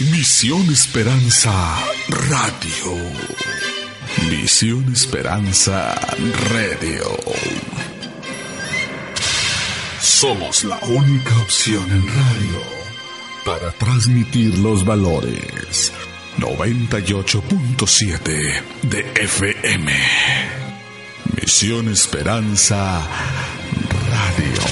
Misión Esperanza Radio. Misión Esperanza Radio. Somos la única opción en radio para transmitir los valores. 98.7 de FM. Misión Esperanza Radio.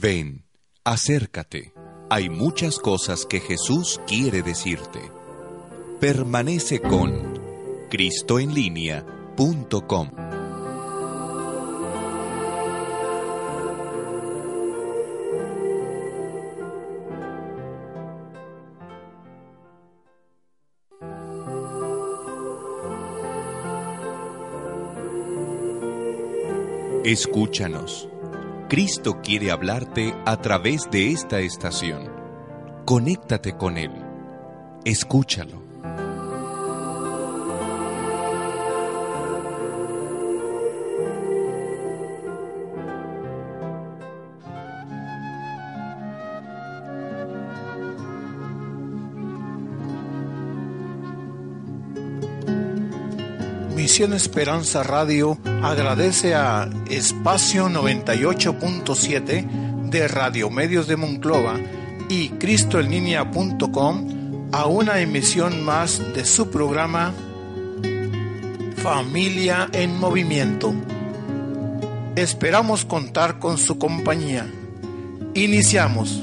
Ven, acércate. Hay muchas cosas que Jesús quiere decirte. Permanece con cristoenlínea.com. Escúchanos. Cristo quiere hablarte a través de esta estación. Conéctate con Él. Escúchalo. Misión Esperanza Radio agradece a Espacio 98.7 de Radio Medios de Monclova y cristoenlinea.com a una emisión más de su programa Familia en Movimiento. Esperamos contar con su compañía. Iniciamos.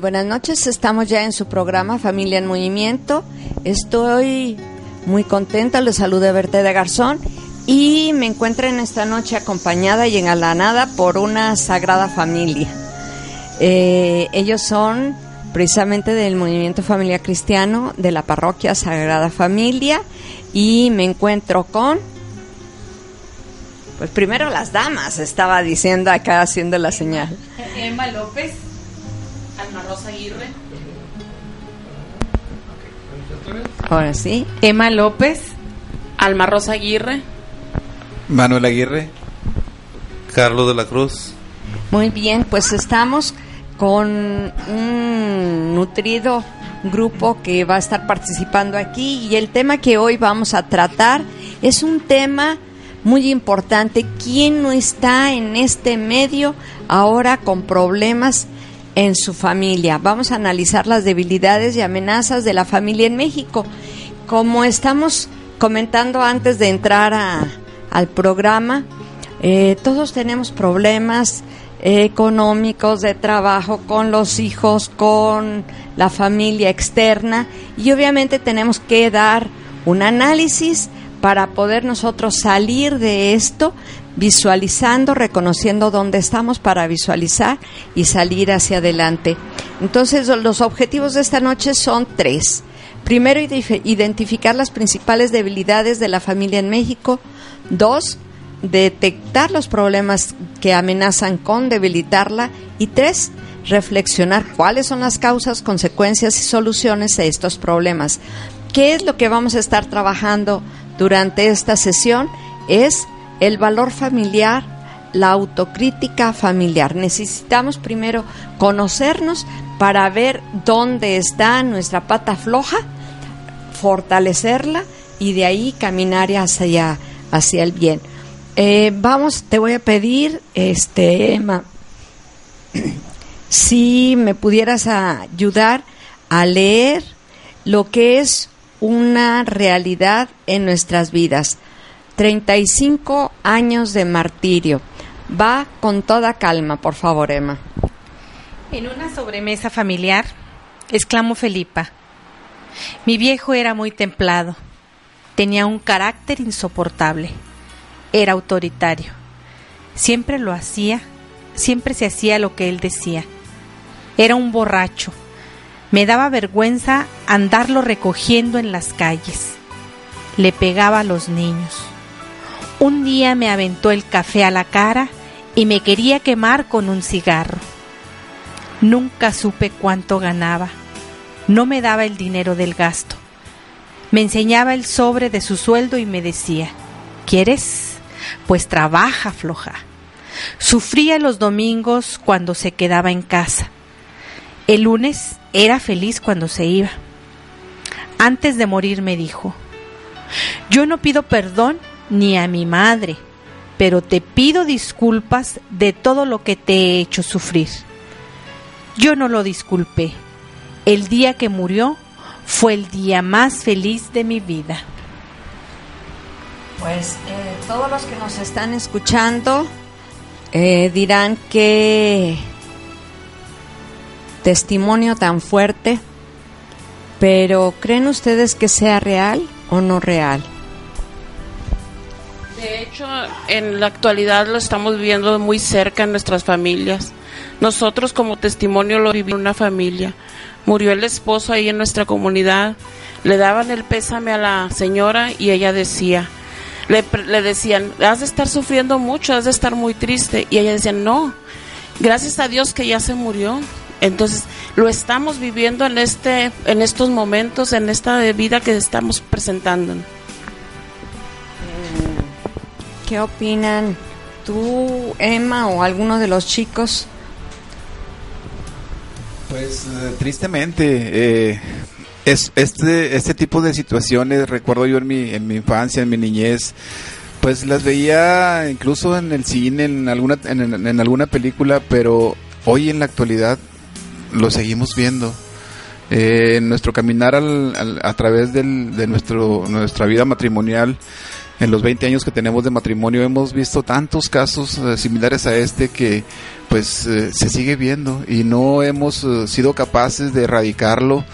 Buenas noches, estamos ya en su programa Familia en Movimiento. Estoy muy contenta, les saluda Berta de Garzón y me encuentro en esta noche acompañada y engalanada por una sagrada familia. Eh, ellos son precisamente del Movimiento Familia Cristiano de la Parroquia Sagrada Familia y me encuentro con pues primero las damas, estaba diciendo acá haciendo la señal. Emma López. Alma Rosa Aguirre. Ahora sí. Emma López. Alma Rosa Aguirre. Manuel Aguirre. Carlos de la Cruz. Muy bien, pues estamos con un nutrido grupo que va a estar participando aquí y el tema que hoy vamos a tratar es un tema muy importante. ¿Quién no está en este medio ahora con problemas en su familia? Vamos a analizar las debilidades y amenazas de la familia en México. Como estamos comentando antes de entrar al programa, eh, todos tenemos problemas económicos de trabajo con los hijos, con la familia externa y obviamente tenemos que dar un análisis para poder nosotros salir de esto visualizando, reconociendo dónde estamos para visualizar y salir hacia adelante. Entonces, los objetivos de esta noche son tres. Primero, identificar las principales debilidades de la familia en México. Dos, detectar los problemas que amenazan con debilitarla. Y tres, reflexionar cuáles son las causas, consecuencias y soluciones de estos problemas. ¿Qué es lo que vamos a estar trabajando durante esta sesión? Es el valor familiar, la autocrítica familiar. Necesitamos primero conocernos para ver dónde está nuestra pata floja fortalecerla y de ahí caminar hacia, hacia el bien. Eh, vamos, te voy a pedir, este, Emma, si me pudieras ayudar a leer lo que es una realidad en nuestras vidas. 35 años de martirio. Va con toda calma, por favor, Emma. En una sobremesa familiar, exclamó Felipa. Mi viejo era muy templado. Tenía un carácter insoportable. Era autoritario. Siempre lo hacía, siempre se hacía lo que él decía. Era un borracho. Me daba vergüenza andarlo recogiendo en las calles. Le pegaba a los niños. Un día me aventó el café a la cara y me quería quemar con un cigarro. Nunca supe cuánto ganaba. No me daba el dinero del gasto. Me enseñaba el sobre de su sueldo y me decía, ¿quieres? Pues trabaja floja. Sufría los domingos cuando se quedaba en casa. El lunes era feliz cuando se iba. Antes de morir me dijo, yo no pido perdón ni a mi madre, pero te pido disculpas de todo lo que te he hecho sufrir. Yo no lo disculpé. El día que murió fue el día más feliz de mi vida. Pues eh, todos los que nos están escuchando eh, dirán que testimonio tan fuerte, pero ¿creen ustedes que sea real o no real? En la actualidad lo estamos viviendo muy cerca en nuestras familias. Nosotros como testimonio lo vivimos en una familia. Murió el esposo ahí en nuestra comunidad. Le daban el pésame a la señora y ella decía, le, le decían, has de estar sufriendo mucho, has de estar muy triste. Y ella decía, no, gracias a Dios que ya se murió. Entonces, lo estamos viviendo en este en estos momentos, en esta vida que estamos presentando. ¿Qué opinan tú, Emma, o alguno de los chicos? Pues eh, tristemente, eh, es, este, este tipo de situaciones, recuerdo yo en mi, en mi infancia, en mi niñez, pues las veía incluso en el cine, en alguna, en, en alguna película, pero hoy en la actualidad lo seguimos viendo. Eh, en nuestro caminar al, al- a través del, de nuestro, nuestra vida matrimonial, en los 20 años que tenemos de matrimonio, hemos visto tantos casos eh, similares a este que pues eh, se sigue viendo y no hemos eh, sido capaces de erradicarlo.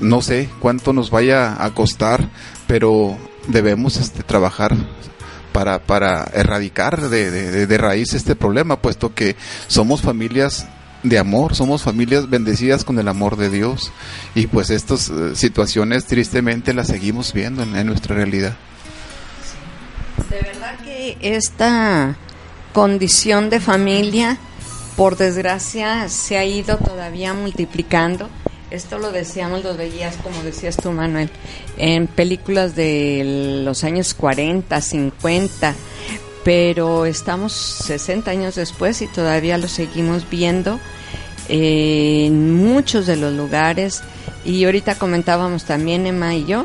No sé cuánto nos vaya a costar, pero debemos este, trabajar para, para erradicar de, de- raíz este problema, puesto que somos familias de amor, somos familias bendecidas con el amor de Dios y pues estas situaciones tristemente las seguimos viendo en, en nuestra realidad. De verdad que esta condición de familia, por desgracia, se ha ido todavía multiplicando. Esto lo decíamos, lo veías, como decías tú, Manuel, en películas de los años 40, 50, pero estamos 60 años después y todavía lo seguimos viendo en muchos de los lugares. Y ahorita comentábamos también, Emma y yo,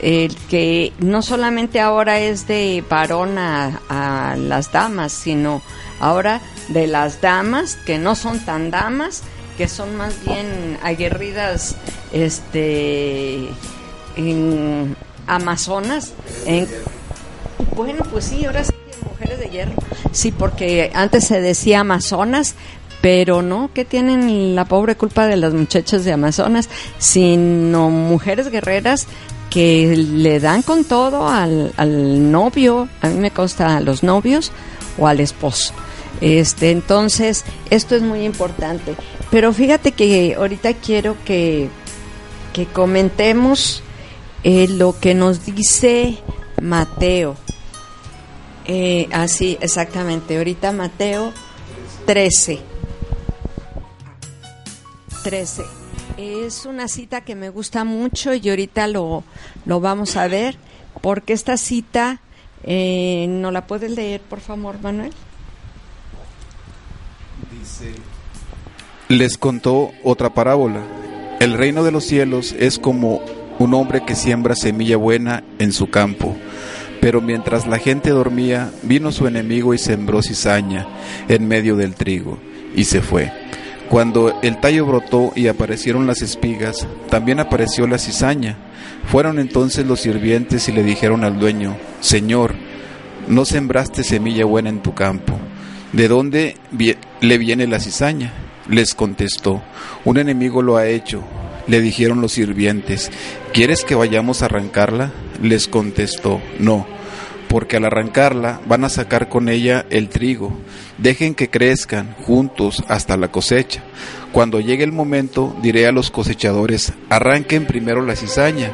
el que no solamente ahora es de varón a, a las damas, sino ahora de las damas que no son tan damas, que son más bien aguerridas, este, en amazonas, en bueno, pues sí, ahora sí mujeres de hierro. Sí, porque antes se decía Amazonas, pero no, que tienen la pobre culpa de las muchachas de Amazonas, sino mujeres guerreras que le dan con todo al, al novio, a mí me consta a los novios o al esposo. Este, entonces, esto es muy importante. Pero fíjate que ahorita quiero que, que comentemos eh, lo que nos dice Mateo. Eh, así, exactamente. Ahorita Mateo 13. 13. Es una cita que me gusta mucho y ahorita lo, lo vamos a ver, porque esta cita, eh, ¿no la puedes leer, por favor, Manuel? Les contó otra parábola. El reino de los cielos es como un hombre que siembra semilla buena en su campo. Pero mientras la gente dormía, vino su enemigo y sembró cizaña en medio del trigo, y se fue. Cuando el tallo brotó y aparecieron las espigas, también apareció la cizaña. Fueron entonces los sirvientes y le dijeron al dueño, Señor, no sembraste semilla buena en tu campo. ¿De dónde le viene la cizaña? Les contestó, un enemigo lo ha hecho. Le dijeron los sirvientes, ¿quieres que vayamos a arrancarla? Les contestó, no, porque al arrancarla van a sacar con ella el trigo. Dejen que crezcan juntos hasta la cosecha. Cuando llegue el momento, diré a los cosechadores, arranquen primero la cizaña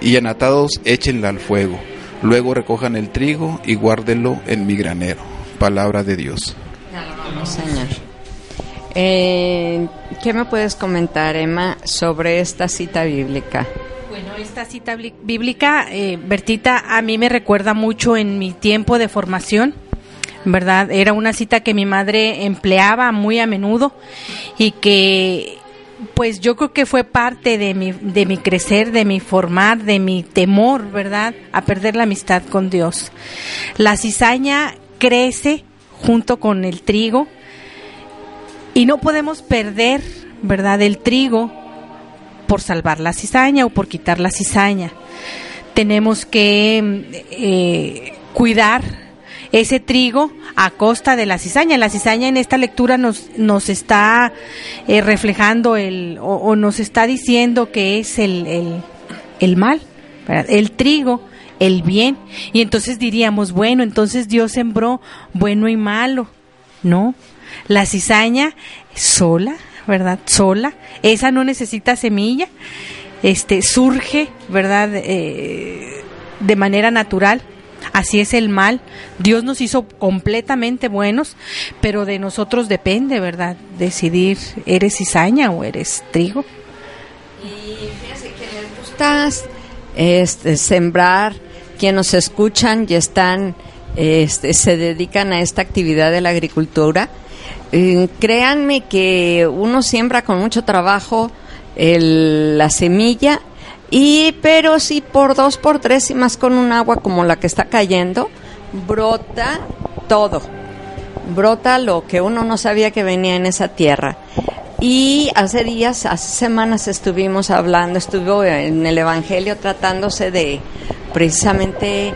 y enatados échenla al fuego. Luego recojan el trigo y guárdenlo en mi granero. Palabra de Dios. Señor. Eh, ¿Qué me puedes comentar, Emma, sobre esta cita bíblica? Esta cita bíblica, eh, Bertita, a mí me recuerda mucho en mi tiempo de formación. ¿Verdad? Era una cita que mi madre empleaba muy a menudo y que pues yo creo que fue parte de mi, de mi crecer, de mi formar, de mi temor, ¿verdad? A perder la amistad con Dios. La cizaña crece junto con el trigo y no podemos perder, ¿verdad?, el trigo por salvar la cizaña o por quitar la cizaña. Tenemos que eh, cuidar ese trigo a costa de la cizaña. La cizaña en esta lectura nos, nos está eh, reflejando el, o, nos está diciendo que es el, el mal, el trigo, el bien. Y entonces diríamos, bueno, entonces Dios sembró bueno y malo. No, la cizaña sola, ¿verdad? Sola, esa no necesita semilla, este surge, ¿verdad? Eh, de manera natural. Así es el mal. Dios nos hizo completamente buenos, pero de nosotros depende, ¿verdad? Decidir, ¿eres cizaña o eres trigo? Y fíjense que les este, sembrar, quienes nos escuchan y están, este, se dedican a esta actividad de la agricultura, eh, créanme que uno siembra con mucho trabajo la semilla y pero si por dos por tres y más con un agua como la que está cayendo brota todo. Brota lo que uno no sabía que venía en esa tierra. Y hace días hace semanas estuvimos hablando estuvo en el evangelio tratándose de precisamente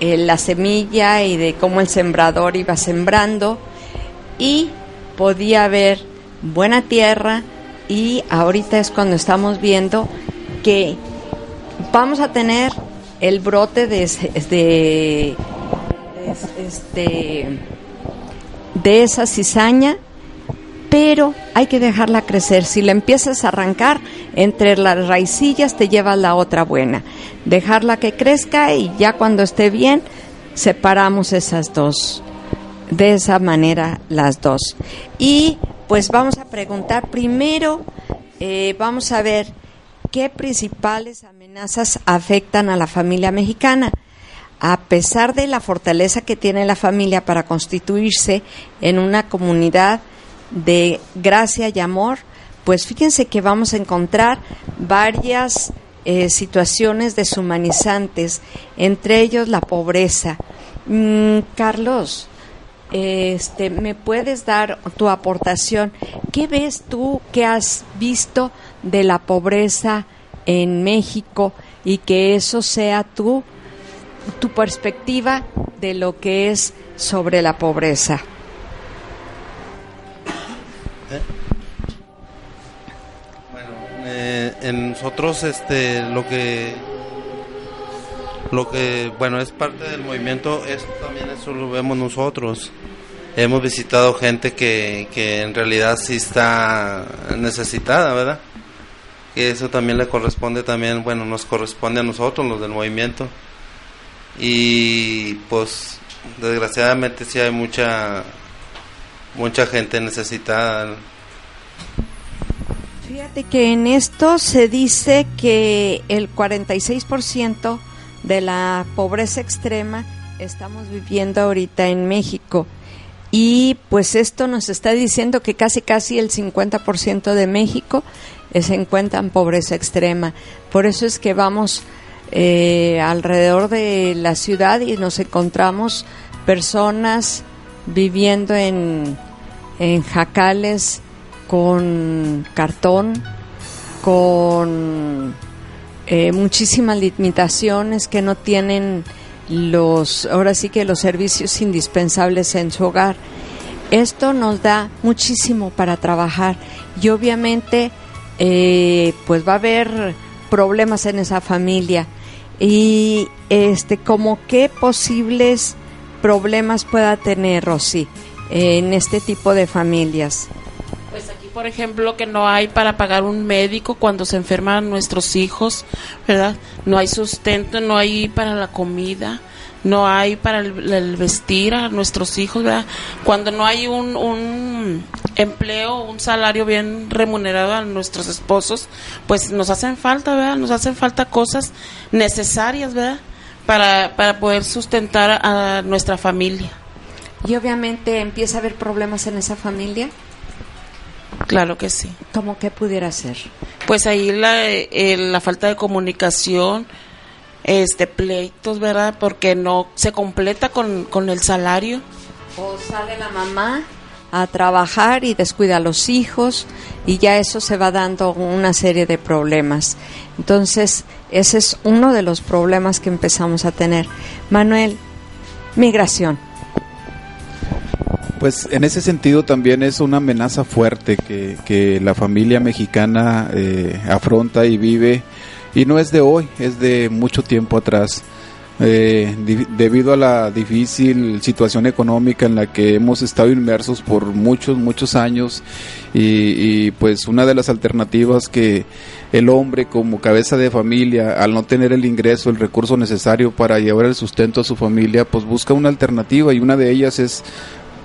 eh, la semilla y de cómo el sembrador iba sembrando y podía haber buena tierra y ahorita es cuando estamos viendo que vamos a tener el brote de, de, este, de esa cizaña, pero hay que dejarla crecer. Si la empiezas a arrancar, entre las raicillas te llevas la otra buena. Dejarla que crezca y ya cuando esté bien, separamos esas dos de esa manera las dos. Y pues vamos a preguntar primero, eh, vamos a ver qué principales amenazas afectan a la familia mexicana. A pesar de la fortaleza que tiene la familia para constituirse en una comunidad de gracia y amor, pues fíjense que vamos a encontrar varias eh, situaciones deshumanizantes, entre ellos la pobreza. Mm, Carlos, este, ¿me puedes dar tu aportación? ¿Qué ves tú que has visto de la pobreza en México y que eso sea tu, tu perspectiva de lo que es sobre la pobreza? Bueno, eh, en nosotros este, lo que lo que, bueno, es parte del movimiento, eso también eso lo vemos nosotros. Hemos visitado gente que, que en realidad sí está necesitada, ¿verdad? Que eso también le corresponde también, bueno, nos corresponde a nosotros, los del movimiento. Y pues desgraciadamente sí hay mucha mucha gente necesitada. Fíjate que en esto se dice que el 46% de la pobreza extrema estamos viviendo ahorita en México. Y pues esto nos está diciendo que casi casi el 50% de México eh, se encuentran en pobreza extrema. Por eso es que vamos eh, alrededor de la ciudad y nos encontramos personas viviendo en, en jacales con cartón, con eh, muchísimas limitaciones que no tienen los, ahora sí que los servicios indispensables en su hogar. Esto nos da muchísimo para trabajar y obviamente eh, pues va a haber problemas en esa familia y este como qué posibles problemas pueda tener Rosy en este tipo de familias. Por ejemplo, que no hay para pagar un médico cuando se enferman nuestros hijos, ¿verdad? No hay sustento, no hay para la comida, no hay para el, vestir a nuestros hijos, ¿verdad? Cuando no hay un, un empleo, un salario bien remunerado a nuestros esposos, pues nos hacen falta, ¿verdad? Nos hacen falta cosas necesarias, ¿verdad? Para, para poder sustentar a nuestra familia. Y obviamente empieza a haber problemas en esa familia. Claro que sí. ¿Cómo que pudiera ser? Pues ahí la, eh, la falta de comunicación, este pleitos, ¿verdad? Porque no se completa con, con el salario. O sale la mamá a trabajar y descuida a los hijos y ya eso se va dando una serie de problemas. Entonces, ese es uno de los problemas que empezamos a tener. Manuel, migración. Pues en ese sentido también es una amenaza fuerte que, que la familia mexicana eh, afronta y vive y no es de hoy, es de mucho tiempo atrás. Eh, debido a la difícil situación económica en la que hemos estado inmersos por muchos, muchos años y, y, pues una de las alternativas que el hombre como cabeza de familia, al no tener el ingreso, el recurso necesario para llevar el sustento a su familia, pues busca una alternativa y una de ellas es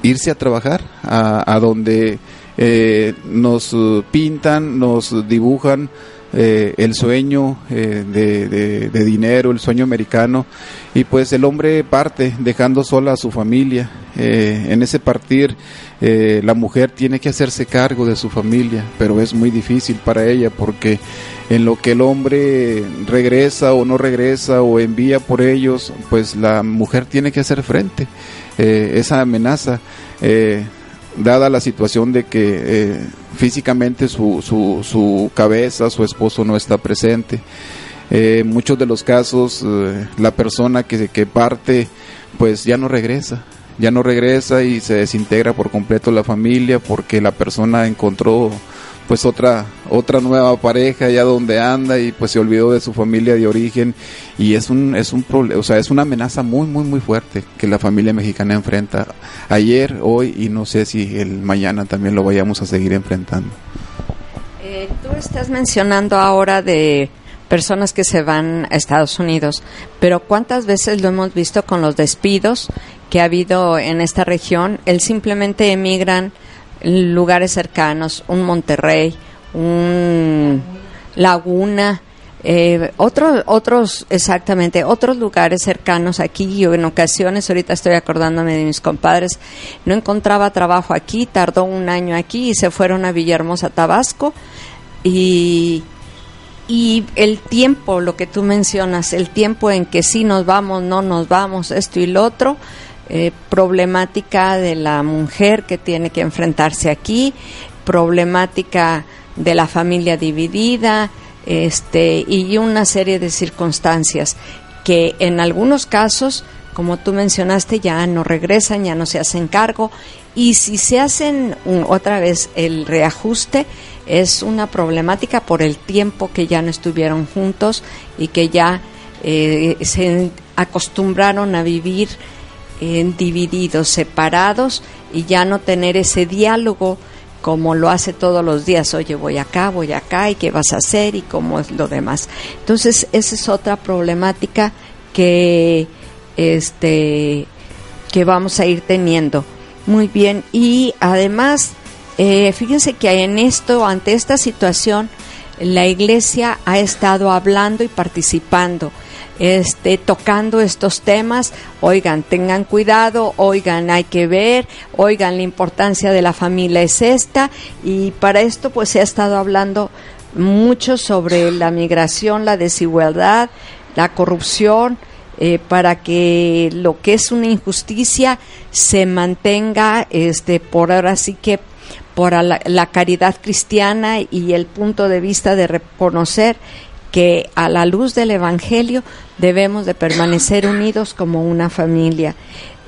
irse a trabajar a, a donde eh, nos pintan, nos dibujan eh, el sueño eh, de, dinero, el sueño americano, y pues el hombre parte dejando sola a su familia. Eh, en ese partir, eh, la mujer tiene que hacerse cargo de su familia, pero es muy difícil para ella porque en lo que el hombre regresa o no regresa o envía por ellos, pues la mujer tiene que hacer frente. Eh, esa amenaza dada la situación de que eh, físicamente su, su, su, cabeza, su esposo no está presente. Eh, en muchos de los casos eh, la persona que, que parte pues ya no regresa, ya no regresa y se desintegra por completo la familia porque la persona encontró pues otra otra nueva pareja ya donde anda y pues se olvidó de su familia de origen. Y es un es un o sea es una amenaza muy muy muy fuerte que la familia mexicana enfrenta ayer hoy y no sé si el mañana también lo vayamos a seguir enfrentando. Eh, tú estás mencionando ahora de personas que se van a Estados Unidos pero cuántas veces lo hemos visto con los despidos que ha habido en esta región el simplemente emigran lugares cercanos, un Monterrey, un Laguna, eh, otros, otros, exactamente, otros lugares cercanos aquí. Yo en ocasiones, ahorita estoy acordándome de mis compadres, no encontraba trabajo aquí, tardó un año aquí y se fueron a Villahermosa, Tabasco. Y, y el tiempo, lo que tú mencionas, el tiempo en que sí nos vamos, no nos vamos, esto y lo otro, eh, problemática de la mujer que tiene que enfrentarse aquí, problemática de la familia dividida, este, y una serie de circunstancias que en algunos casos, como tú mencionaste, ya no regresan, ya no se hacen cargo, y si se hacen otra vez el reajuste, es una problemática por el tiempo que ya no estuvieron juntos y que ya eh, se acostumbraron a vivir en divididos, separados y ya no tener ese diálogo como lo hace todos los días, oye, voy acá, voy acá, y qué vas a hacer y cómo es lo demás. Entonces, esa es otra problemática que este que vamos a ir teniendo. Muy bien, y además, eh, fíjense que en esto, ante esta situación, la iglesia ha estado hablando y participando este, tocando estos temas, oigan, tengan cuidado, oigan, hay que ver, oigan, la importancia de la familia es esta. Y para esto pues se ha estado hablando mucho sobre la migración, la desigualdad, la corrupción, eh, para que lo que es una injusticia se mantenga este por ahora sí que por la, la, caridad cristiana y el punto de vista de reconocer que a la luz del Evangelio debemos de permanecer unidos como una familia.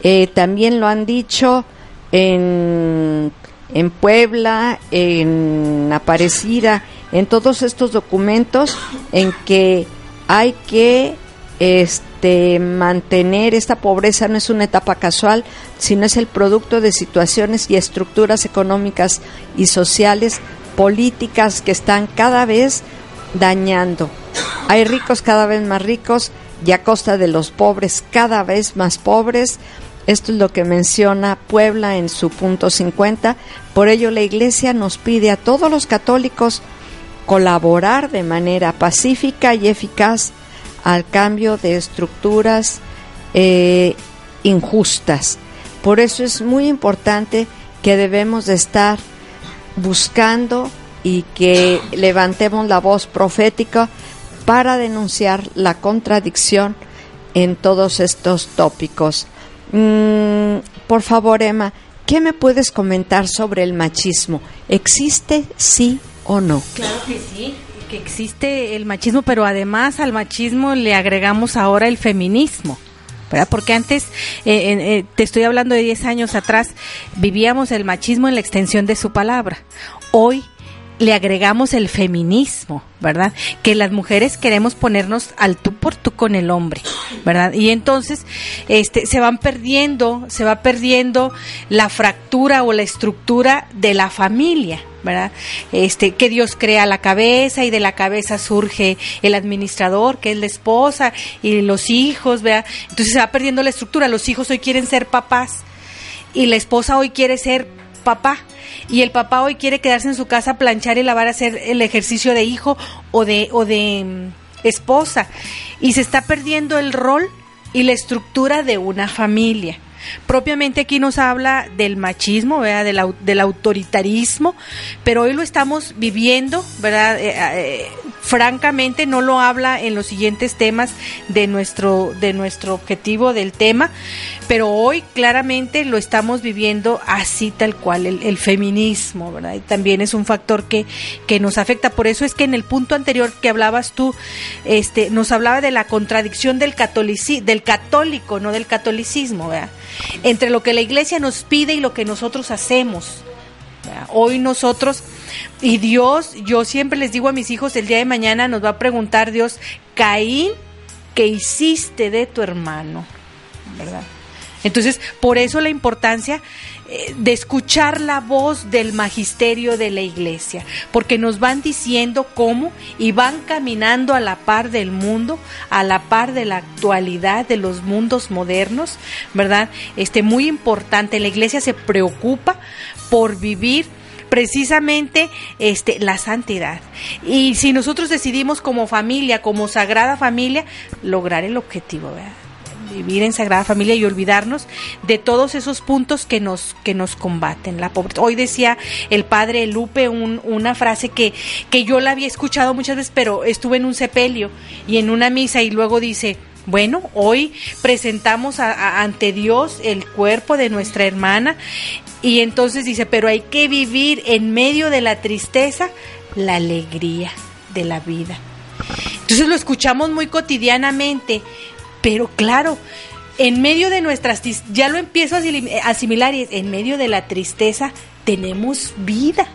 Eh, también lo han dicho en, en Puebla, en Aparecida, en todos estos documentos en que hay que este mantener esta pobreza no es una etapa casual, sino es el producto de situaciones y estructuras económicas y sociales, políticas que están cada vez dañando. Hay ricos cada vez más ricos y a costa de los pobres cada vez más pobres. Esto es lo que menciona Puebla en su punto 50. Por ello la Iglesia nos pide a todos los católicos colaborar de manera pacífica y eficaz al cambio de estructuras eh, injustas. Por eso es muy importante que debemos de estar buscando y que levantemos la voz profética para denunciar la contradicción en todos estos tópicos. Mm, por favor, Emma, ¿qué me puedes comentar sobre el machismo? ¿Existe sí o no? Claro que sí existe el machismo, pero además al machismo le agregamos ahora el feminismo. ¿verdad? Porque antes, eh, eh, te estoy hablando de 10 años atrás, vivíamos el machismo en la extensión de su palabra. Hoy le agregamos el feminismo, ¿verdad? Que las mujeres queremos ponernos al tú por tú con el hombre, ¿verdad? Y entonces este se van perdiendo, se va perdiendo la fractura o la estructura de la familia, ¿verdad? Este, que Dios crea la cabeza y de la cabeza surge el administrador, que es la esposa y los hijos, ¿verdad? Entonces se va perdiendo la estructura, los hijos hoy quieren ser papás y la esposa hoy quiere ser papá y el papá hoy quiere quedarse en su casa a planchar y lavar a hacer el ejercicio de hijo o de o de mm, esposa y se está perdiendo el rol y la estructura de una familia. Propiamente aquí nos habla del machismo, ¿verdad? Del, del autoritarismo, pero hoy lo estamos viviendo, ¿verdad? Eh, eh, francamente no lo habla en los siguientes temas de nuestro, de nuestro objetivo del tema, pero hoy claramente lo estamos viviendo así tal cual, el, feminismo, ¿verdad? Y también es un factor que, que nos afecta. Por eso es que en el punto anterior que hablabas tú, este, nos hablaba de la contradicción del, del católico, no del catolicismo, ¿verdad? entre lo que la iglesia nos pide y lo que nosotros hacemos. Hoy nosotros, y Dios, yo siempre les digo a mis hijos, el día de mañana nos va a preguntar Dios, Caín, ¿qué hiciste de tu hermano? ¿Verdad? Entonces, por eso la importancia eh, de escuchar la voz del magisterio de la iglesia, porque nos van diciendo cómo y van caminando a la par del mundo, a la par de la actualidad de los mundos modernos, ¿verdad? Este muy importante, la iglesia se preocupa por vivir precisamente este la santidad. Y si nosotros decidimos como familia, como sagrada familia, lograr el objetivo, ¿verdad? Vivir en Sagrada Familia y olvidarnos de todos esos puntos que nos, que nos combaten. La Hoy decía el padre Lupe una frase que, que yo la había escuchado muchas veces, pero estuve en un sepelio y en una misa y luego dice, bueno, hoy presentamos ante Dios el cuerpo de nuestra hermana y entonces dice, pero hay que vivir en medio de la tristeza la alegría de la vida. Entonces lo escuchamos muy cotidianamente, pero claro, en medio de nuestras, ya lo empiezo a asimilar, y en medio de la tristeza tenemos vida,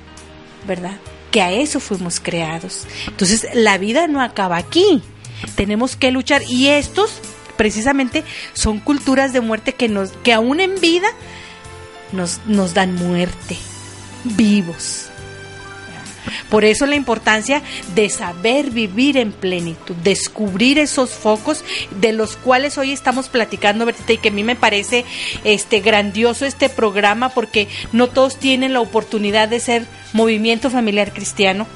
¿verdad? Que a eso fuimos creados. Entonces, la vida no acaba aquí. Tenemos que luchar y estos precisamente son culturas de muerte que nos que aún en vida nos, nos dan muerte vivos. Por eso la importancia de saber vivir en plenitud, descubrir esos focos de los cuales hoy estamos platicando, Bertita, y que a mí me parece este grandioso este programa porque no todos tienen la oportunidad de ser movimiento familiar cristiano,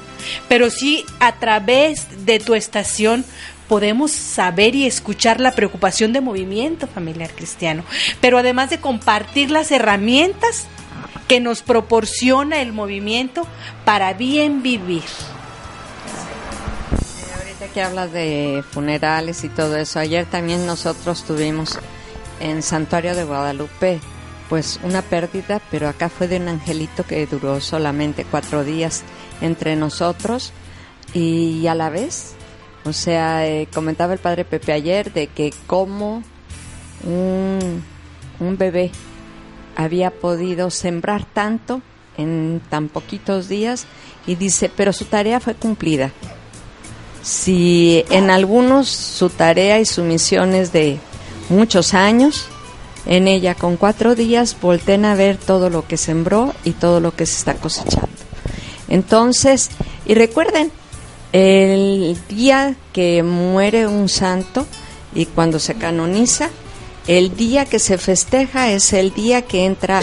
pero sí a través de tu estación podemos saber y escuchar la preocupación de movimiento familiar cristiano, pero además de compartir las herramientas que nos proporciona el movimiento para bien vivir. que hablas de funerales y todo eso, ayer también nosotros tuvimos en Santuario de Guadalupe pues una pérdida, pero acá fue de un angelito que duró solamente cuatro días entre nosotros y a la vez, o sea, eh, comentaba el padre Pepe ayer de que como un, un bebé había podido sembrar tanto en tan poquitos días y dice, pero su tarea fue cumplida. Si en algunos su tarea y su misión es de muchos años, en ella con cuatro días volten a ver todo lo que sembró y todo lo que se está cosechando. Entonces, y recuerden, el día que muere un santo y cuando se canoniza, el día que se festeja es el día que entra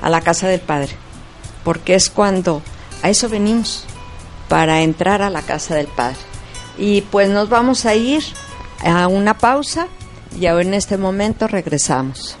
a la casa del Padre, porque es cuando a eso venimos, para entrar a la casa del Padre. Y pues nos vamos a ir a una pausa y ahora en este momento regresamos.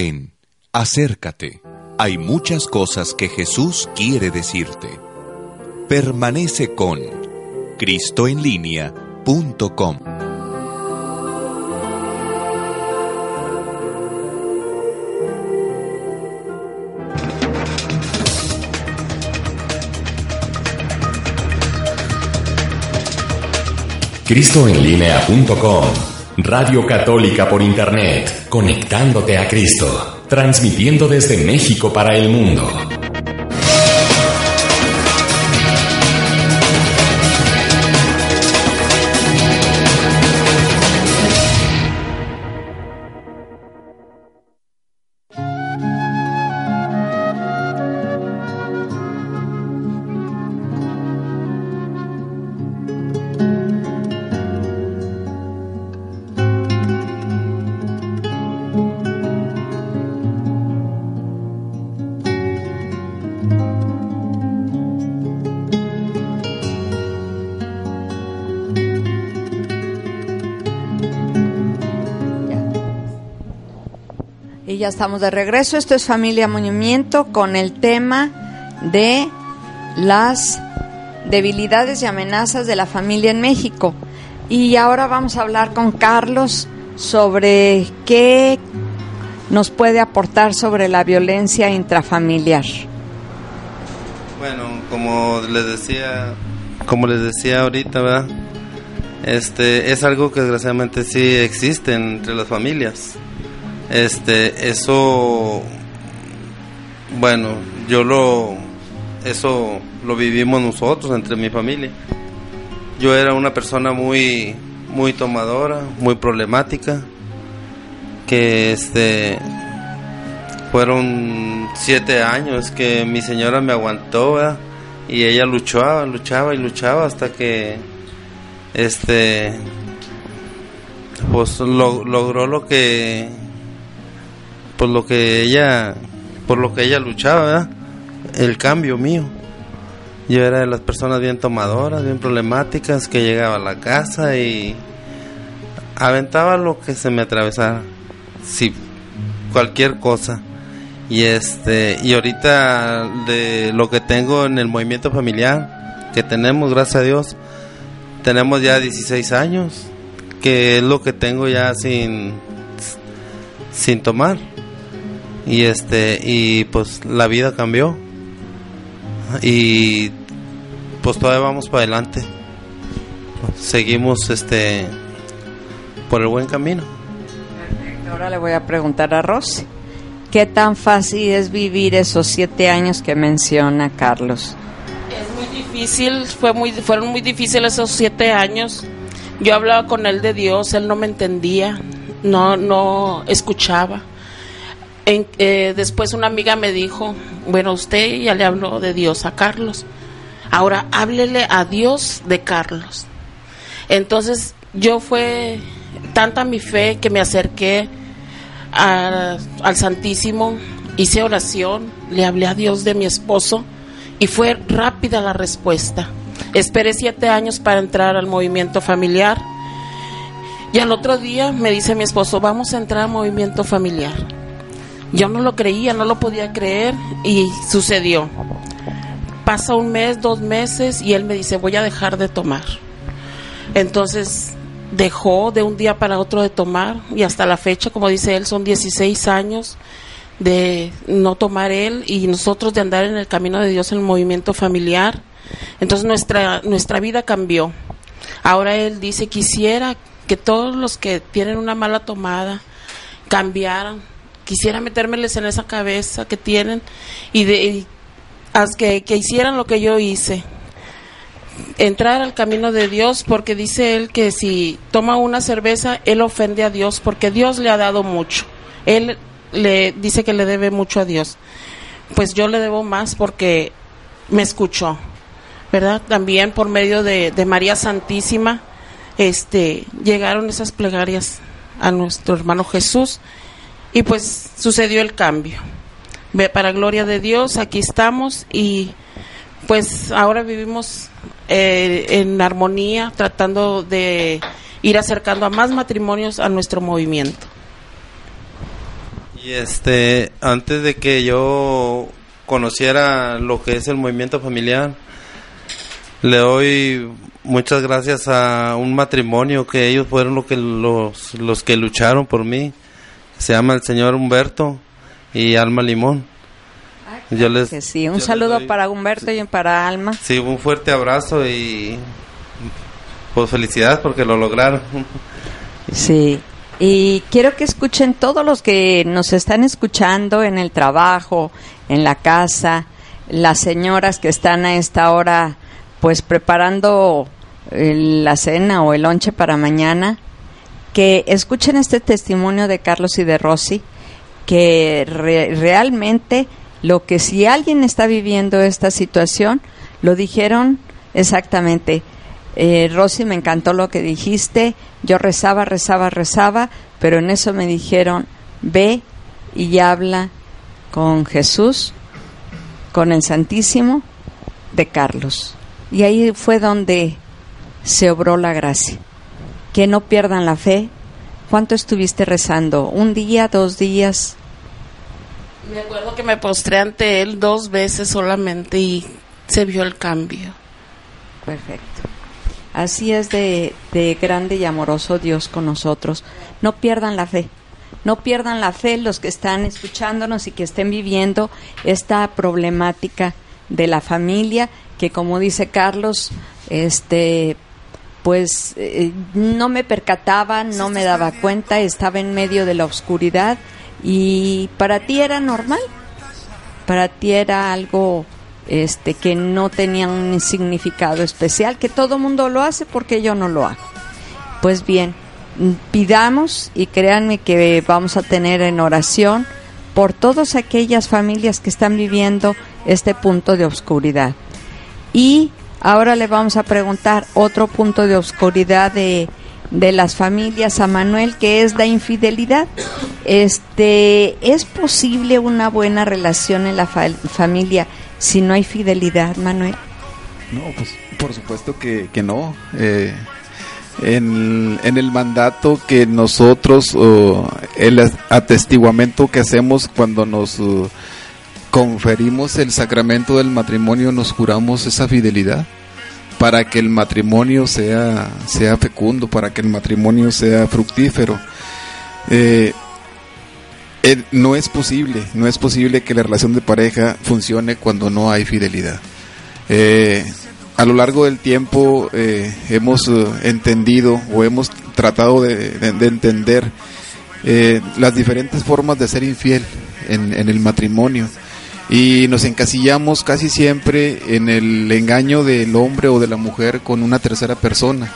Ven, acércate. Hay muchas cosas que Jesús quiere decirte. Permanece con cristoenlinea.com. cristoenlinea.com Radio Católica por Internet, conectándote a Cristo, transmitiendo desde México para el mundo. Estamos de regreso. Esto es Familia Movimiento con el tema de las debilidades y amenazas de la familia en México. Y ahora vamos a hablar con Carlos sobre qué nos puede aportar sobre la violencia intrafamiliar. Bueno, como les decía, como les decía ahorita. Este es algo que desgraciadamente sí existe entre las familias. Este, eso, bueno, yo lo, eso lo vivimos nosotros entre mi familia. Yo era una persona muy, muy tomadora, muy problemática, que este, fueron siete años que mi señora me aguantó, y ella luchaba, luchaba y luchaba hasta que, este, pues lo- logró lo que por lo que ella por lo que ella luchaba el cambio mío. Yo era de las personas bien tomadoras bien problemáticas que llegaba a la casa y aventaba lo que se me atravesara sí cualquier cosa. Y este y ahorita de lo que tengo en el movimiento familiar que tenemos gracias a Dios tenemos ya 16 años que es lo que tengo ya sin sin tomar y este y pues la vida cambió y pues todavía vamos para adelante seguimos este por el buen camino Ahora le voy a preguntar a Rosy. ¿Qué tan fácil es vivir esos siete años que menciona Carlos? Es muy difícil, fue muy, fueron muy difíciles esos siete años. Yo hablaba con él de Dios, él no me entendía, no, no escuchaba. Eh, después una amiga me dijo, bueno, usted ya le habló de Dios a Carlos, ahora háblele a Dios de Carlos. Entonces yo fue tanta mi fe que me acerqué al Santísimo, hice oración, le hablé a Dios de mi esposo y fue rápida la respuesta. Esperé siete años para entrar al movimiento familiar y al otro día me dice mi esposo, vamos a entrar al movimiento familiar. Yo no lo creía, no lo podía creer y sucedió. Pasa un mes, dos meses y él me dice, voy a dejar de tomar. Entonces dejó de un día para otro de tomar y hasta la fecha, como dice él, son 16 años de no tomar él y nosotros de andar en el camino de Dios en el movimiento familiar. Entonces nuestra, nuestra vida cambió. Ahora él dice, quisiera que todos los que tienen una mala tomada cambiaran. Quisiera metérmeles en esa cabeza que tienen y, de, que, que hicieran lo que yo hice entrar al camino de Dios porque dice él que si toma una cerveza, él ofende a Dios porque Dios le ha dado mucho. Él le dice que le debe mucho a Dios. Pues yo le debo más porque me escuchó, ¿verdad? También por medio de, de María Santísima, este, llegaron esas plegarias a nuestro hermano Jesús y pues sucedió el cambio. Para gloria de Dios, aquí estamos y pues ahora vivimos eh, en armonía, tratando de ir acercando a más matrimonios a nuestro movimiento. Y este, antes de que yo conociera lo que es el movimiento familiar, le doy muchas gracias a un matrimonio que ellos fueron lo que los, los que lucharon por mí. Se llama el señor Humberto y Alma Limón. Yo les, Que sí, un saludo doy- para Humberto y para Alma. Sí, un fuerte abrazo y pues felicidades porque lo lograron. Sí. Y quiero que escuchen todos los que nos están escuchando en el trabajo, en la casa, las señoras que están a esta hora pues preparando eh, la cena o el lonche para mañana, que escuchen este testimonio de Carlos y de Rosy, que re- realmente lo que si alguien está viviendo esta situación, lo dijeron exactamente. Eh, Rosy, me encantó lo que dijiste. Yo rezaba, rezaba, rezaba, pero en eso me dijeron, ve y habla con Jesús, con el Santísimo de Carlos. Y ahí fue donde se obró la gracia. Que no pierdan la fe. ¿Cuánto estuviste rezando? ¿Un día, dos días? Me acuerdo que me postré ante él dos veces solamente y se vio el cambio. Perfecto. Así es de, de grande y amoroso Dios con nosotros. No pierdan la fe. No pierdan la fe los que están escuchándonos y que estén viviendo esta problemática de la familia que como dice Carlos, este pues eh, no me percataba, no me daba cuenta, estaba en medio de la oscuridad y para ti era normal. Para ti era algo este que no tenía un significado especial, que todo mundo lo hace porque yo no lo hago. Pues bien, mm, pidamos y créanme que vamos a tener en oración por todas aquellas familias que están viviendo este punto de oscuridad. Y ahora le vamos a preguntar otro punto de oscuridad de, de las familias a Manuel, que es la infidelidad. Este, ¿Es posible una buena relación en la fa- familia si no hay fidelidad, Manuel? No, pues por supuesto que, que no. Eh, en, en el mandato que nosotros, o el atestiguamiento que hacemos cuando nos uh, conferimos el sacramento del matrimonio, nos juramos esa fidelidad para que el matrimonio sea, sea fecundo, para que el matrimonio sea fructífero. Eh, eh, no es posible, no es posible que la relación de pareja funcione cuando no hay fidelidad. Eh, a lo largo del tiempo hemos entendido o hemos tratado de, de- de entender las diferentes formas de ser infiel en el matrimonio y nos encasillamos casi siempre en el engaño del hombre o de la mujer con una tercera persona.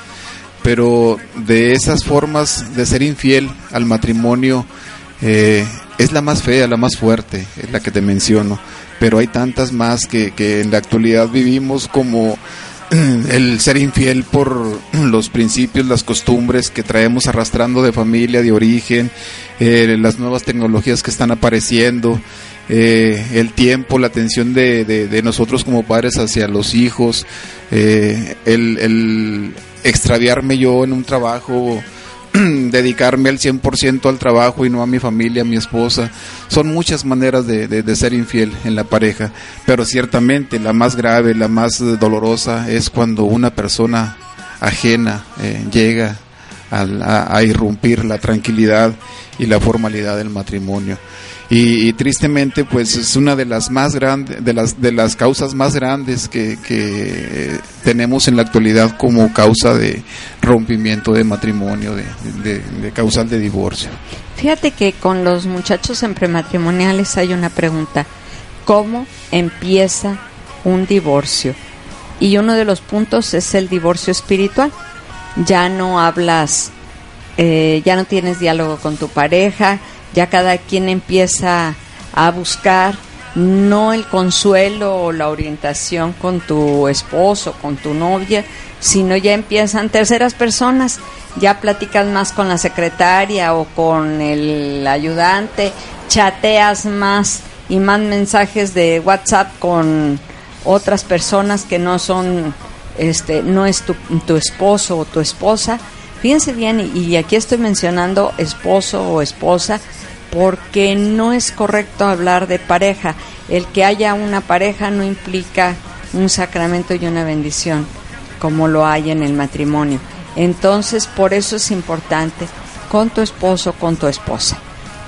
Pero de esas formas de ser infiel al matrimonio eh, es la más fea, la más fuerte, es la que te menciono. Pero hay tantas más que, que en la actualidad vivimos como el ser infiel por los principios, las costumbres que traemos arrastrando de familia, de origen, eh, las nuevas tecnologías que están apareciendo, eh, el tiempo, la atención de, de- nosotros como padres hacia los hijos, eh, el, extraviarme yo en un trabajo, dedicarme al 100% al trabajo y no a mi familia, a mi esposa. Son muchas maneras de, de- ser infiel en la pareja, pero ciertamente la más grave, la más dolorosa es cuando una persona ajena eh, llega a, a irrumpir la tranquilidad y la formalidad del matrimonio. Y, y tristemente, pues es una de las más grandes, de las de las causas más grandes que, que tenemos en la actualidad como causa de rompimiento de matrimonio, de, de, de causal de divorcio. Fíjate que con los muchachos en prematrimoniales hay una pregunta. ¿Cómo empieza un divorcio? Y uno de los puntos es el divorcio espiritual. Ya no hablas, eh, ya no tienes diálogo con tu pareja, ya cada quien empieza a buscar no el consuelo o la orientación con tu esposo, con tu novia, sino ya empiezan terceras personas, ya platicas más con la secretaria o con el ayudante, chateas más y más mensajes de WhatsApp con otras personas que no son, este, no es tu, tu esposo o tu esposa. Fíjense bien, y aquí estoy mencionando esposo o esposa, porque no es correcto hablar de pareja. El que haya una pareja no implica un sacramento y una bendición, como lo hay en el matrimonio. Entonces, por eso es importante con tu esposo, con tu esposa.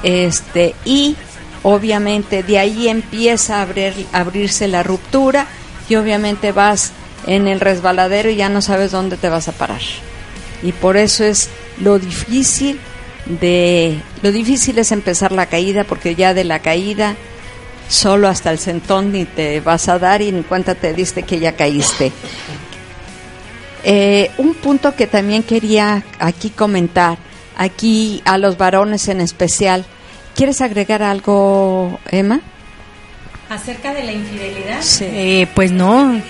Este, y obviamente de ahí empieza a abrir, a abrirse la ruptura y obviamente vas en el resbaladero y ya no sabes dónde te vas a parar. Y por eso es lo difícil de lo difícil es empezar la caída porque ya de la caída solo hasta el sentón ni te vas a dar y ni cuenta te diste que ya caíste. Eh, un punto que también quería aquí comentar, aquí a los varones en especial, ¿quieres agregar algo, Emma? Acerca de la infidelidad. Sí. Eh, pues no.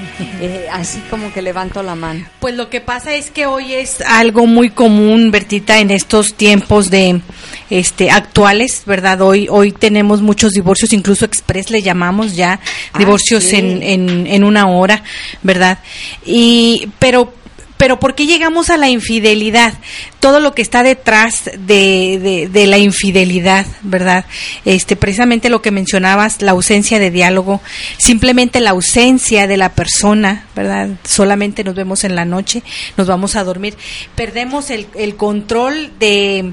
Eh, así como que levanto la mano. Pues lo que pasa es que hoy es algo muy común, Bertita, en estos tiempos de este actuales, ¿verdad? Hoy hoy tenemos muchos divorcios, incluso express le llamamos ya Ah, divorcios sí. en, en, en una hora, ¿verdad? Y pero pero ¿por qué llegamos a la infidelidad? Todo lo que está detrás de, de, de la infidelidad, ¿verdad? Este, precisamente lo que mencionabas, la ausencia de diálogo, simplemente la ausencia de la persona, ¿verdad? Solamente nos vemos en la noche, nos vamos a dormir. Perdemos el, el control de,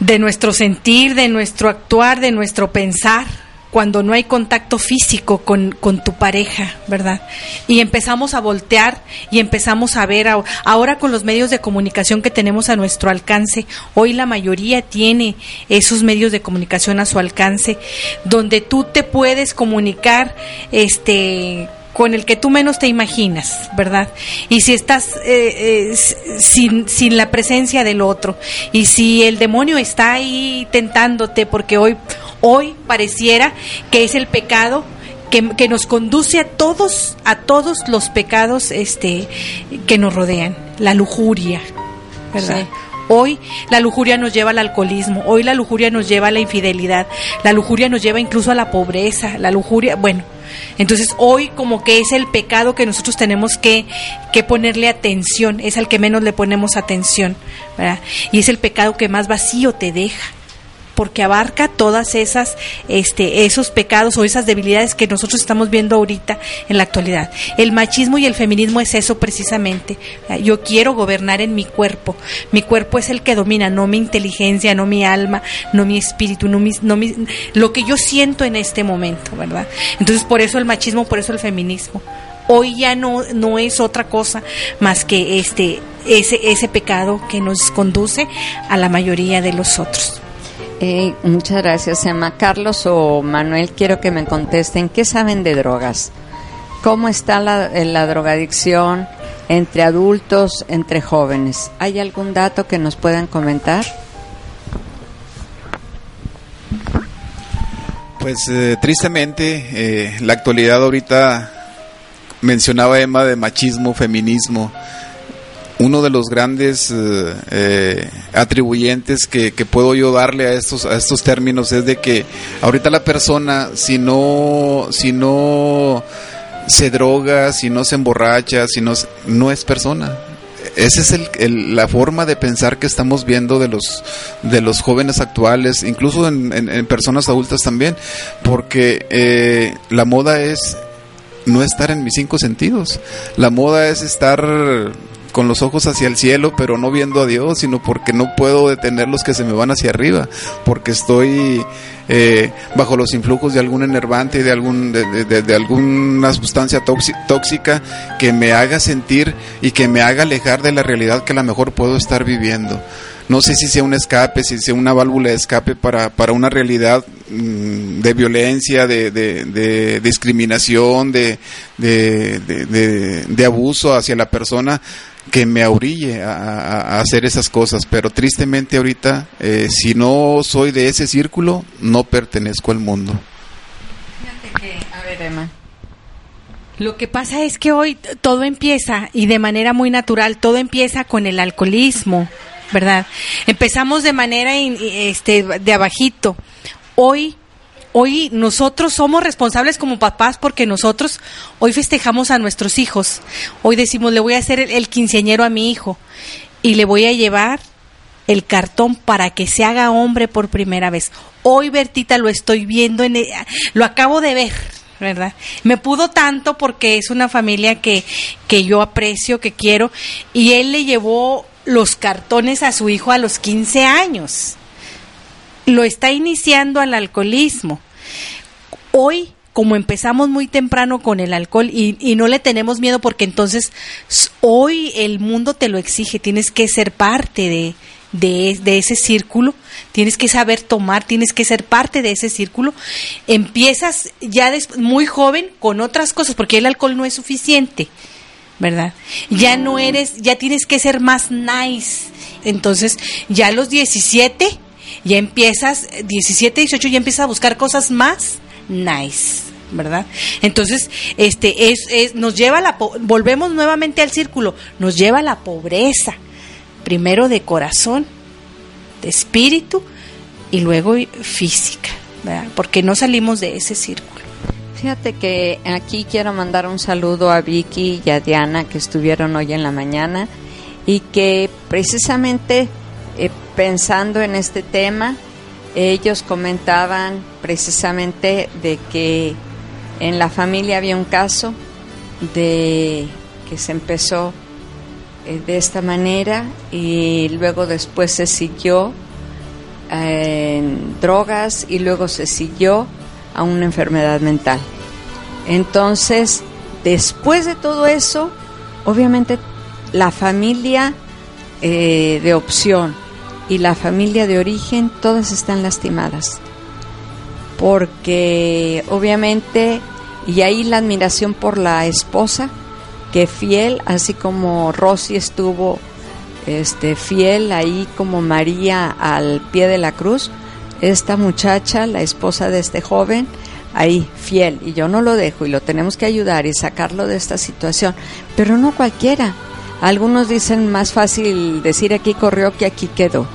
de nuestro sentir, de nuestro actuar, de nuestro pensar, cuando no hay contacto físico con, con tu pareja, ¿verdad? Y empezamos a voltear y empezamos a ver, ahora con los medios de comunicación que tenemos a nuestro alcance, hoy la mayoría tiene esos medios de comunicación a su alcance, donde tú te puedes comunicar, este con el que tú menos te imaginas, ¿verdad? Y si estás eh, eh, sin, sin la presencia del otro, y si el demonio está ahí tentándote, porque hoy, hoy pareciera que es el pecado que, que nos conduce a todos, a todos los pecados este, que nos rodean, la lujuria, ¿verdad? Sí. Hoy la lujuria nos lleva al alcoholismo, hoy la lujuria nos lleva a la infidelidad, la lujuria nos lleva incluso a la pobreza, la lujuria, bueno, entonces hoy como que es el pecado que nosotros tenemos que, que ponerle atención, es al que menos le ponemos atención, ¿verdad? Y es el pecado que más vacío te deja porque abarca todas esas este esos pecados o esas debilidades que nosotros estamos viendo ahorita en la actualidad. El machismo y el feminismo es eso precisamente. Yo quiero gobernar en mi cuerpo. Mi cuerpo es el que domina, no mi inteligencia, no mi alma, no mi espíritu, no mi, no mi- lo que yo siento en este momento, ¿verdad? Entonces por eso el machismo, por eso el feminismo. Hoy ya no, no es otra cosa más que este ese ese pecado que nos conduce a la mayoría de los otros. Muchas gracias, Emma. Carlos o Manuel, quiero que me contesten, ¿qué saben de drogas? ¿Cómo está la, eh, la drogadicción entre adultos, entre jóvenes? ¿Hay algún dato que nos puedan comentar? Pues eh, tristemente, eh, la actualidad ahorita mencionaba Emma de machismo, feminismo. Uno de los grandes eh, eh, atribuyentes que, puedo yo darle a estos, a estos términos es de que ahorita la persona, si no, si no se droga, si no se emborracha, si no, no es persona. Esa es el- la forma de pensar que estamos viendo de los, de los jóvenes actuales, incluso en personas adultas también, porque eh, la moda es no estar en mis cinco sentidos. La moda es estar con los ojos hacia el cielo, pero no viendo a Dios, sino porque no puedo detener los que se me van hacia arriba, porque estoy eh, bajo los influjos de algún enervante, de algún de, alguna sustancia tóxi- tóxica que me haga sentir y que me haga alejar de la realidad que a lo mejor puedo estar viviendo. No sé si sea un escape, si sea una válvula de escape para, para una realidad mm, de violencia, de, de- de discriminación, de- de abuso hacia la persona que me orille a, hacer esas cosas. Pero tristemente ahorita, eh, si no soy de ese círculo, no pertenezco al mundo. A ver, Emma. Lo que pasa es que hoy todo empieza y de manera muy natural, todo empieza con el alcoholismo, ¿verdad? Empezamos de manera in- este de abajito. Hoy hoy nosotros somos responsables como papás porque nosotros hoy festejamos a nuestros hijos. Hoy decimos, le voy a hacer el, el quinceañero a mi hijo y le voy a llevar el cartón para que se haga hombre por primera vez. Hoy, Bertita, lo estoy viendo, en e- lo acabo de ver, ¿verdad? Me pudo tanto porque es una familia que, que yo aprecio, que quiero, y él le llevó los cartones a su hijo a los 15 años. Lo está iniciando al alcoholismo. Hoy como empezamos muy temprano con el alcohol y, y no le tenemos miedo porque entonces hoy el mundo te lo exige, tienes que ser parte de, de, de ese círculo, tienes que saber tomar, tienes que ser parte de ese círculo. Empiezas ya des- muy joven con otras cosas porque el alcohol no es suficiente. ¿verdad? Ya no eres, ya tienes que ser más nice. Entonces, ya a los 17, ya empiezas, 17, 18, ya empiezas a buscar cosas más nice, ¿verdad? Entonces, este, es, nos lleva a la, volvemos nuevamente al círculo, nos lleva a la pobreza, primero de corazón, de espíritu y luego física, ¿verdad? Porque no salimos de ese círculo. Fíjate que aquí quiero mandar un saludo a Vicky y a Diana que estuvieron hoy en la mañana y que precisamente eh, pensando en este tema, ellos comentaban precisamente de que en la familia había un caso de que se empezó eh, de esta manera y luego después se siguió eh, en drogas y luego se siguió a una enfermedad mental. Entonces, después de todo eso, obviamente la familia eh, de opción y la familia de origen, todas están lastimadas. Porque obviamente, y ahí la admiración por la esposa, que fiel, así como Rosy estuvo este, fiel ahí como María al pie de la cruz, esta muchacha, la esposa de este joven, ahí fiel y yo no lo dejo y lo tenemos que ayudar y sacarlo de esta situación, pero no cualquiera. Algunos dicen más fácil decir aquí corrió que aquí quedó.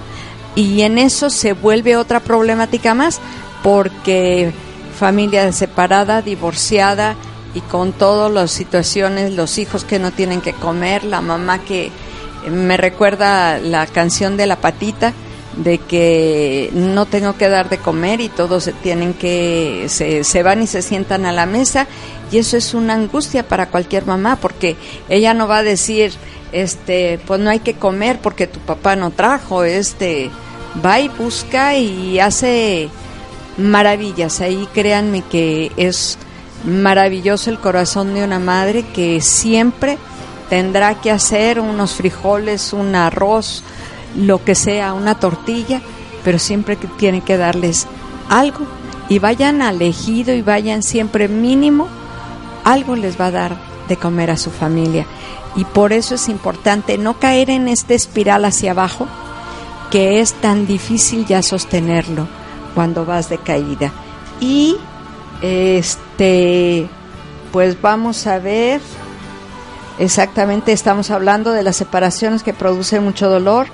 Y en eso se vuelve otra problemática más porque familia separada, divorciada y con todas las situaciones, los hijos que no tienen que comer, la mamá que me recuerda la canción de la patita de que no tengo que dar de comer y todos tienen que se, se van y se sientan a la mesa y eso es una angustia para cualquier mamá porque ella no va a decir este pues no hay que comer porque tu papá no trajo este va y busca y hace maravillas. Ahí créanme que es maravilloso el corazón de una madre que siempre tendrá que hacer unos frijoles un arroz lo que sea, una tortilla, pero siempre que tiene que darles algo y vayan al ejido y vayan siempre mínimo, algo les va a dar de comer a su familia. Y por eso es importante no caer en esta espiral hacia abajo, que es tan difícil ya sostenerlo cuando vas de caída. Y este, pues vamos a ver, exactamente estamos hablando de las separaciones que producen mucho dolor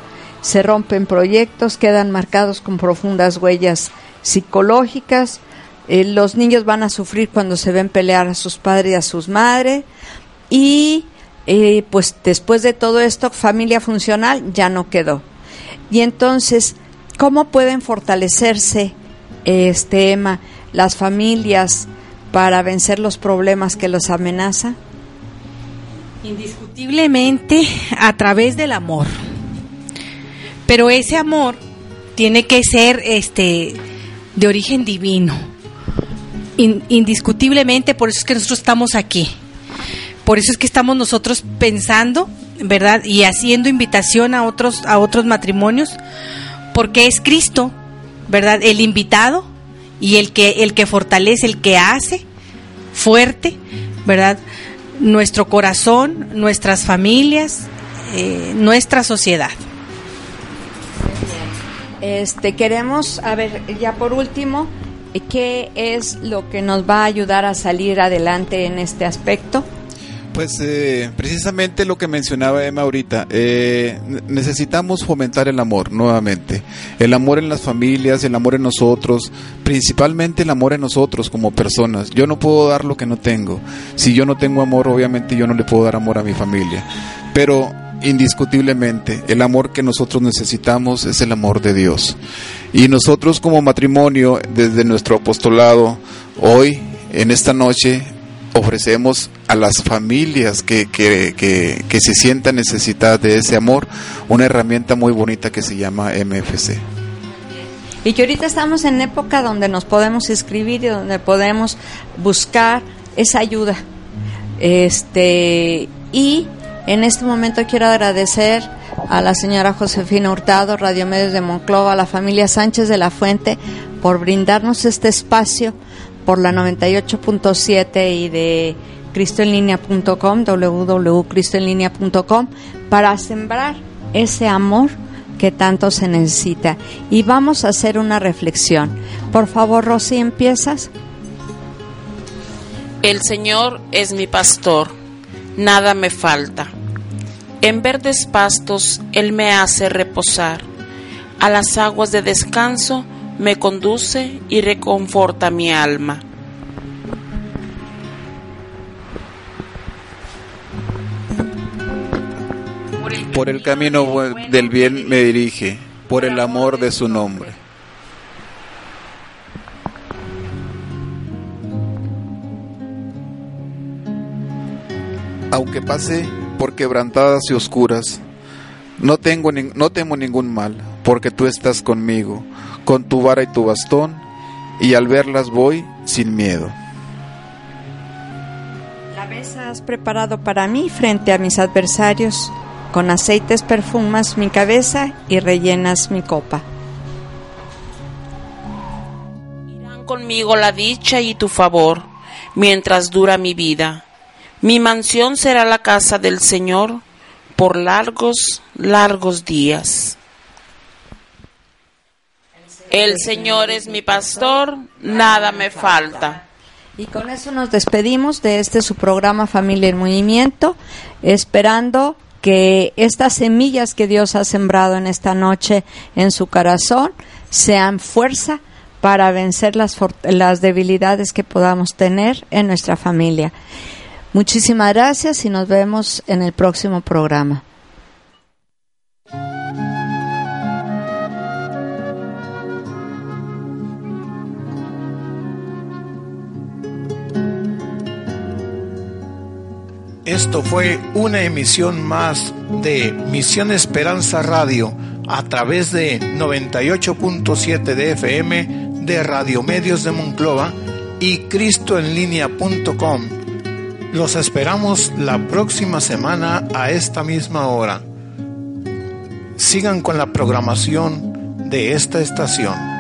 se rompen proyectos, quedan marcados con profundas huellas psicológicas, eh, los niños van a sufrir cuando se ven pelear a sus padres y a sus madres y eh, pues después de todo esto familia funcional ya no quedó. Y entonces, ¿cómo pueden fortalecerse, este Emma, las familias para vencer los problemas que los amenazan? Indiscutiblemente a través del amor pero ese amor tiene que ser este de origen divino. In, indiscutiblemente por eso es que nosotros estamos aquí. Por eso es que estamos nosotros pensando verdad y haciendo invitación a otros a otros matrimonios porque es Cristo verdad el invitado y el que el que fortalece el que hace fuerte verdad nuestro corazón nuestras familias eh, nuestra sociedad este, queremos, a ver, ya por último, ¿qué es lo que nos va a ayudar a salir adelante en este aspecto? Pues eh, precisamente lo que mencionaba Emma ahorita, eh, necesitamos fomentar el amor nuevamente, el amor en las familias, el amor en nosotros, principalmente el amor en nosotros como personas. Yo no puedo dar lo que no tengo. Si yo no tengo amor, obviamente yo no le puedo dar amor a mi familia. Pero indiscutiblemente, el amor que nosotros necesitamos es el amor de Dios. Y nosotros como matrimonio, desde nuestro apostolado, hoy, en esta noche, ofrecemos a las familias que, que, que, se sientan necesitadas de ese amor una herramienta muy bonita que se llama MFC. Y que ahorita estamos en época donde nos podemos inscribir y donde podemos buscar esa ayuda. Este, y en este momento quiero agradecer a la señora Josefina Hurtado, Radio Medios de Monclova, a la familia Sánchez de la Fuente, por brindarnos este espacio por la 98.7 y de cristoenlinea.com, www.cristoenlinea.com, para sembrar ese amor que tanto se necesita. Y vamos a hacer una reflexión. Por favor, Rosy, ¿empiezas? El Señor es mi pastor, nada me falta. En verdes pastos Él me hace reposar. A las aguas de descanso me conduce y reconforta mi alma. Por el camino del bien me dirige, por el amor de su nombre. Aunque pase por quebrantadas y oscuras, no, tengo no temo ningún mal, porque tú estás conmigo, con tu vara y tu bastón, y al verlas voy sin miedo. La mesa has preparado para mí frente a mis adversarios. Con aceites perfumas mi cabeza y rellenas mi copa. Irán conmigo la dicha y tu favor, mientras dura mi vida. Mi mansión será la casa del Señor por largos, largos días. El Señor es mi pastor, nada me falta. Y con eso nos despedimos de este su programa Familia en Movimiento, esperando que estas semillas que Dios ha sembrado en esta noche en su corazón sean fuerza para vencer las, las debilidades que podamos tener en nuestra familia. Muchísimas gracias y nos vemos en el próximo programa. Esto fue una emisión más de Misión Esperanza Radio a través de 98.7 de FM de Radio Medios de Monclova y cristoenlinea.com. Los esperamos la próxima semana a esta misma hora. Sigan con la programación de esta estación.